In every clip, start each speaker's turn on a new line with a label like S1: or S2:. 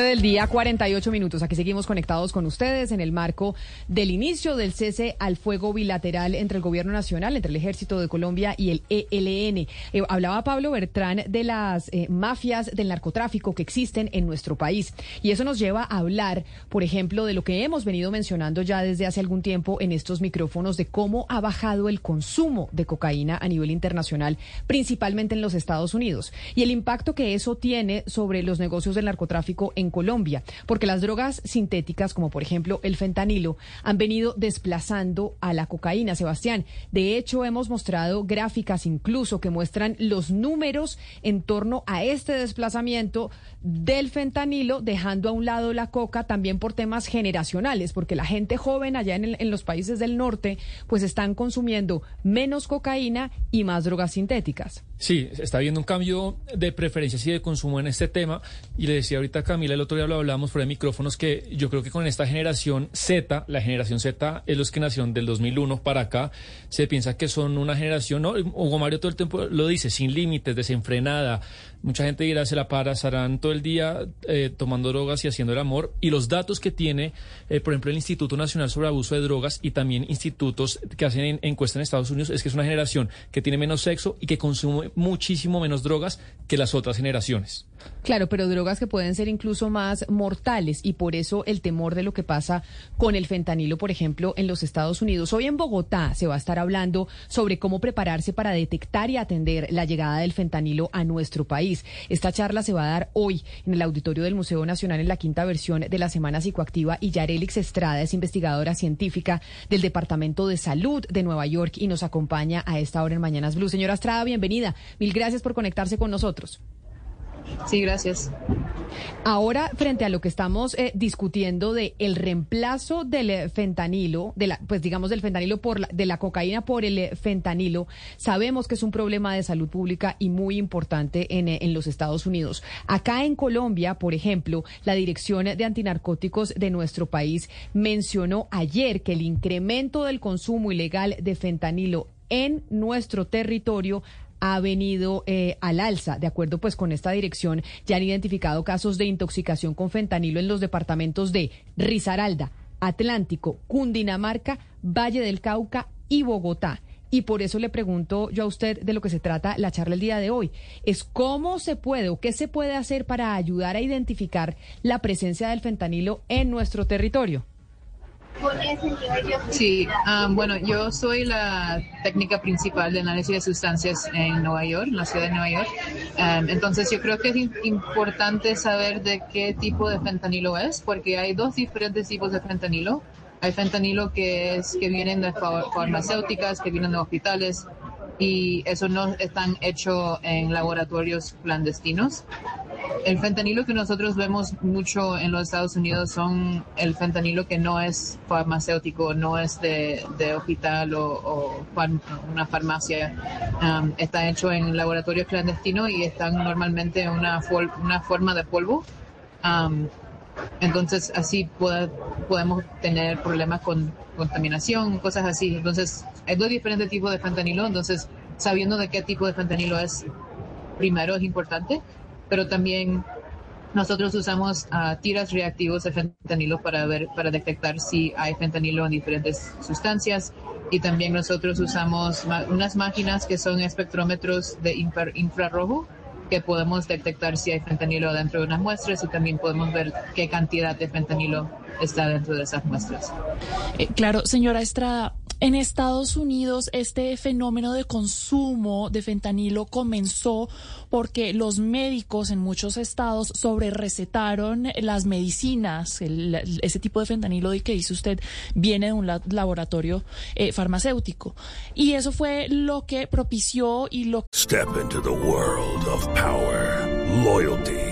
S1: Del día, 48 minutos. Aquí seguimos conectados con ustedes en el marco del inicio del cese al fuego bilateral entre el Gobierno Nacional, entre el Ejército de Colombia y el ELN. Eh, hablaba Pablo Bertrán de las eh, mafias del narcotráfico que existen en nuestro país. Y eso nos lleva a hablar, por ejemplo, de lo que hemos venido mencionando ya desde hace algún tiempo en estos micrófonos, de cómo ha bajado el consumo de cocaína a nivel internacional, principalmente en los Estados Unidos. Y el impacto que eso tiene sobre los negocios del narcotráfico en Colombia, porque las drogas sintéticas, como por ejemplo el fentanilo, han venido desplazando a la cocaína, Sebastián. De hecho, hemos mostrado gráficas incluso que muestran los números en torno a este desplazamiento del fentanilo, dejando a un lado la coca también por temas generacionales, porque la gente joven allá en, en los países del norte, pues están consumiendo menos cocaína y más drogas sintéticas.
S2: Sí, está habiendo un cambio de preferencias y de consumo en este tema. Y le decía ahorita a Camila, el otro día lo hablábamos fuera de micrófonos, que yo creo que con esta generación Z, la generación Z es los que nacieron del 2001 para acá, se piensa que son una generación, ¿no? Hugo Mario todo el tiempo lo dice, sin límites, desenfrenada. Mucha gente dirá, se la pasarán todo el día eh, tomando drogas y haciendo el amor. Y los datos que tiene, eh, por ejemplo, el Instituto Nacional sobre Abuso de Drogas y también institutos que hacen en, encuestas en Estados Unidos, es que es una generación que tiene menos sexo y que consume muchísimo menos drogas que las otras generaciones.
S1: Claro, pero drogas que pueden ser incluso más mortales y por eso el temor de lo que pasa con el fentanilo, por ejemplo, en los Estados Unidos. Hoy en Bogotá se va a estar hablando sobre cómo prepararse para detectar y atender la llegada del fentanilo a nuestro país. Esta charla se va a dar hoy en el auditorio del Museo Nacional en la quinta versión de la Semana Psicoactiva y Yarelix Estrada es investigadora científica del Departamento de Salud de Nueva York y nos acompaña a esta hora en Mañanas Blue. Señora Estrada, bienvenida. Mil gracias por conectarse con nosotros.
S3: Sí, gracias.
S1: Ahora, frente a lo que estamos eh, discutiendo de el reemplazo del eh, fentanilo, de la, pues digamos del fentanilo por la, de la cocaína por el eh, fentanilo, sabemos que es un problema de salud pública y muy importante en, en los Estados Unidos. Acá en Colombia, por ejemplo, la Dirección de Antinarcóticos de nuestro país mencionó ayer que el incremento del consumo ilegal de fentanilo en nuestro territorio ha venido eh, al alza. De acuerdo pues con esta dirección, ya han identificado casos de intoxicación con fentanilo en los departamentos de Risaralda, Atlántico, Cundinamarca, Valle del Cauca y Bogotá. Y por eso le pregunto yo a usted de lo que se trata la charla el día de hoy. Es cómo se puede o qué se puede hacer para ayudar a identificar la presencia del fentanilo en nuestro territorio.
S3: Sí, um, bueno, yo soy la técnica principal de análisis de sustancias en Nueva York, en la ciudad de Nueva York. Um, entonces yo creo que es importante saber de qué tipo de fentanilo es, porque hay dos diferentes tipos de fentanilo. Hay fentanilo que es que vienen de farmacéuticas, que vienen de hospitales, y eso no están hecho en laboratorios clandestinos. El fentanilo que nosotros vemos mucho en los Estados Unidos son el fentanilo que no es farmacéutico, no es de, hospital o, una farmacia. Um, está hecho en laboratorios clandestinos y están normalmente en una, una forma de polvo. Um, entonces así podemos tener problemas con contaminación, cosas así. Entonces hay dos diferentes tipos de fentanilo, entonces sabiendo de qué tipo de fentanilo es, primero es importante pero también nosotros usamos uh, tiras reactivos de fentanilo para ver, para detectar si hay fentanilo en diferentes sustancias. Y también nosotros usamos unas máquinas que son espectrómetros de infrarrojo que podemos detectar si hay fentanilo dentro de unas muestras y también podemos ver qué cantidad de fentanilo está dentro de esas muestras.
S4: Eh, claro, señora Estrada, en Estados Unidos este fenómeno de consumo de fentanilo comenzó porque los médicos en muchos estados sobre recetaron las medicinas, ese tipo de fentanilo de que dice usted viene de un laboratorio eh, farmacéutico. Y eso fue lo que propició y lo...
S5: Step into the world of power, loyalty.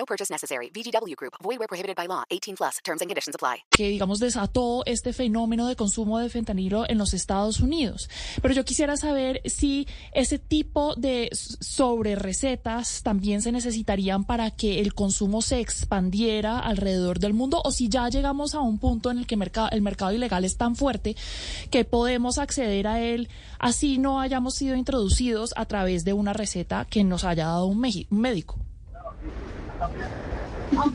S6: No purchase necessary. VGW Group. Void where prohibited by law. 18 plus. Terms and conditions apply.
S4: Que digamos desató este fenómeno de consumo de fentanilo en los Estados Unidos. Pero yo quisiera saber si ese tipo de sobre recetas también se necesitarían para que el consumo se expandiera alrededor del mundo o si ya llegamos a un punto en el que el mercado ilegal es tan fuerte que podemos acceder a él así no hayamos sido introducidos a través de una receta que nos haya dado un médico.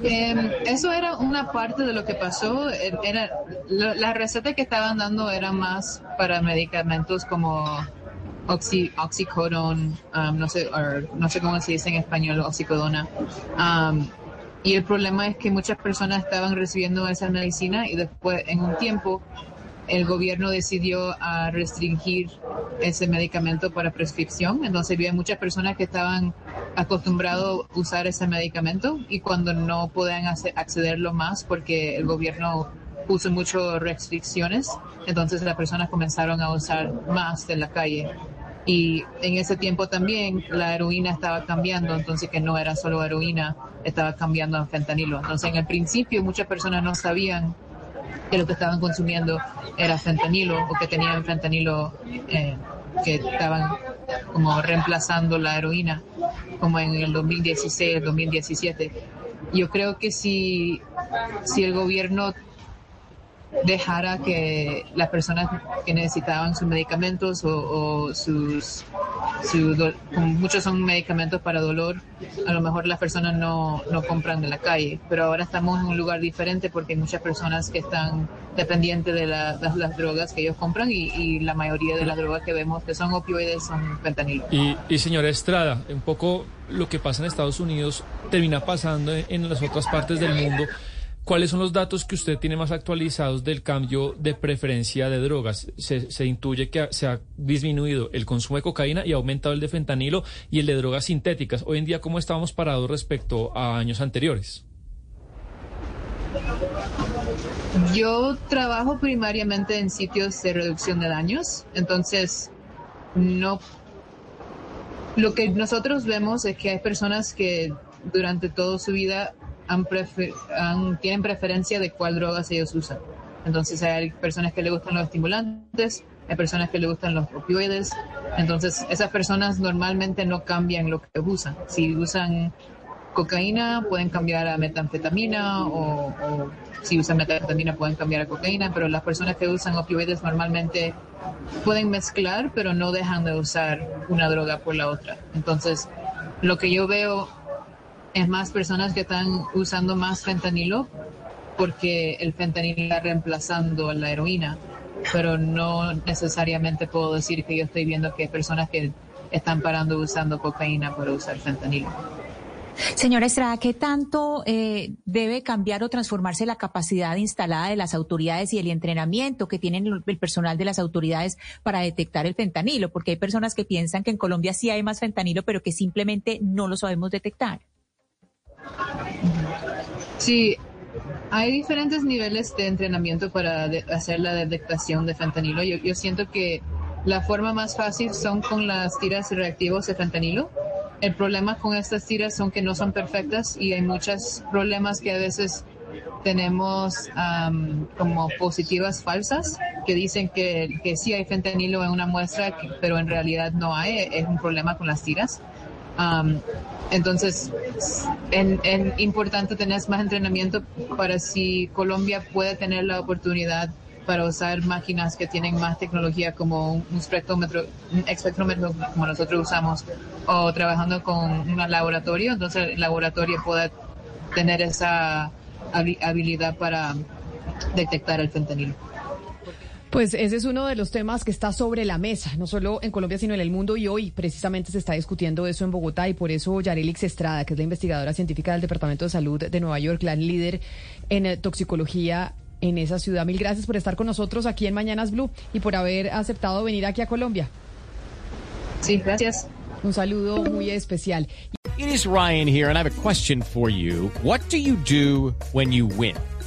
S3: Eh, eso era una parte de lo que pasó. Era, la receta que estaban dando era más para medicamentos como oxy, um, no, sé, no sé cómo se dice en español, oxicodona. Um, y el problema es que muchas personas estaban recibiendo esa medicina y después, en un tiempo, el gobierno decidió restringir ese medicamento para prescripción. Entonces había muchas personas que estaban acostumbrados a usar ese medicamento y cuando no podían accederlo más porque el gobierno puso muchas restricciones, entonces las personas comenzaron a usar más de la calle. Y en ese tiempo también la heroína estaba cambiando, entonces que no era solo heroína, estaba cambiando a fentanilo. Entonces en el principio muchas personas no sabían que lo que estaban consumiendo era fentanilo o que tenían fentanilo eh, que estaban como reemplazando la heroína, como en el 2016, el 2017. Yo creo que si, si el gobierno dejara que las personas que necesitaban sus medicamentos o, sus, muchos son medicamentos para dolor, a lo mejor las personas no, no compran de la calle, pero ahora estamos en un lugar diferente porque hay muchas personas que están dependientes de, las drogas que ellos compran y, la mayoría de las drogas que vemos que son opioides son fentanilo.
S2: Y, y señora Estrada, un poco lo que pasa en Estados Unidos termina pasando en las otras partes del mundo. ¿Cuáles son los datos que usted tiene más actualizados del cambio de preferencia de drogas? Se, intuye que se ha disminuido el consumo de cocaína y ha aumentado el de fentanilo y el de drogas sintéticas. Hoy en día, ¿cómo estamos parados respecto a años anteriores?
S3: Yo trabajo primariamente en sitios de reducción de daños, entonces no. Lo que nosotros vemos es que hay personas que durante toda su vida tienen preferencia de cuál drogas ellos usan. Entonces hay personas que le gustan los estimulantes, hay personas que le gustan los opioides. Entonces esas personas normalmente no cambian lo que usan. Si usan cocaína pueden cambiar a metanfetamina o, o si usan metanfetamina pueden cambiar a cocaína, pero las personas que usan opioides normalmente pueden mezclar, pero no dejan de usar una droga por la otra. Entonces, lo que yo veo es más personas que están usando más fentanilo porque el fentanilo está reemplazando a la heroína, pero no necesariamente puedo decir que yo estoy viendo que hay personas que están parando usando cocaína para usar fentanilo.
S7: Señora Estrada, ¿qué tanto eh, debe cambiar o transformarse la capacidad instalada de las autoridades y el entrenamiento que tienen el personal de las autoridades para detectar el fentanilo? Porque hay personas que piensan que en Colombia sí hay más fentanilo, pero que simplemente no lo sabemos detectar.
S3: Sí, hay diferentes niveles de entrenamiento para hacer la detectación de fentanilo. Yo, siento que la forma más fácil son con las tiras reactivos de fentanilo. El problema con estas tiras son que no son perfectas y hay muchos problemas que a veces tenemos como positivas falsas que dicen que sí hay fentanilo en una muestra, pero en realidad no hay. Es un problema con las tiras. Entonces, es importante tener más entrenamiento para si Colombia puede tener la oportunidad para usar máquinas que tienen más tecnología como un espectrómetro, un espectrómetro como nosotros usamos, o trabajando con un laboratorio, entonces el laboratorio pueda tener esa habilidad para detectar el fentanilo.
S1: Pues ese es uno de los temas que está sobre la mesa, no solo en Colombia, sino en el mundo. Y hoy precisamente se está discutiendo eso en Bogotá y por eso Yarelix Estrada, que es la investigadora científica del Departamento de Salud de Nueva York, la líder en eh, toxicología en esa ciudad. Mil gracias por estar con nosotros aquí en Mañanas Blue y por haber aceptado venir aquí a Colombia.
S3: Sí, gracias.
S1: Un saludo muy especial.
S8: It is Ryan here and I have a question for you. What do you do when you win?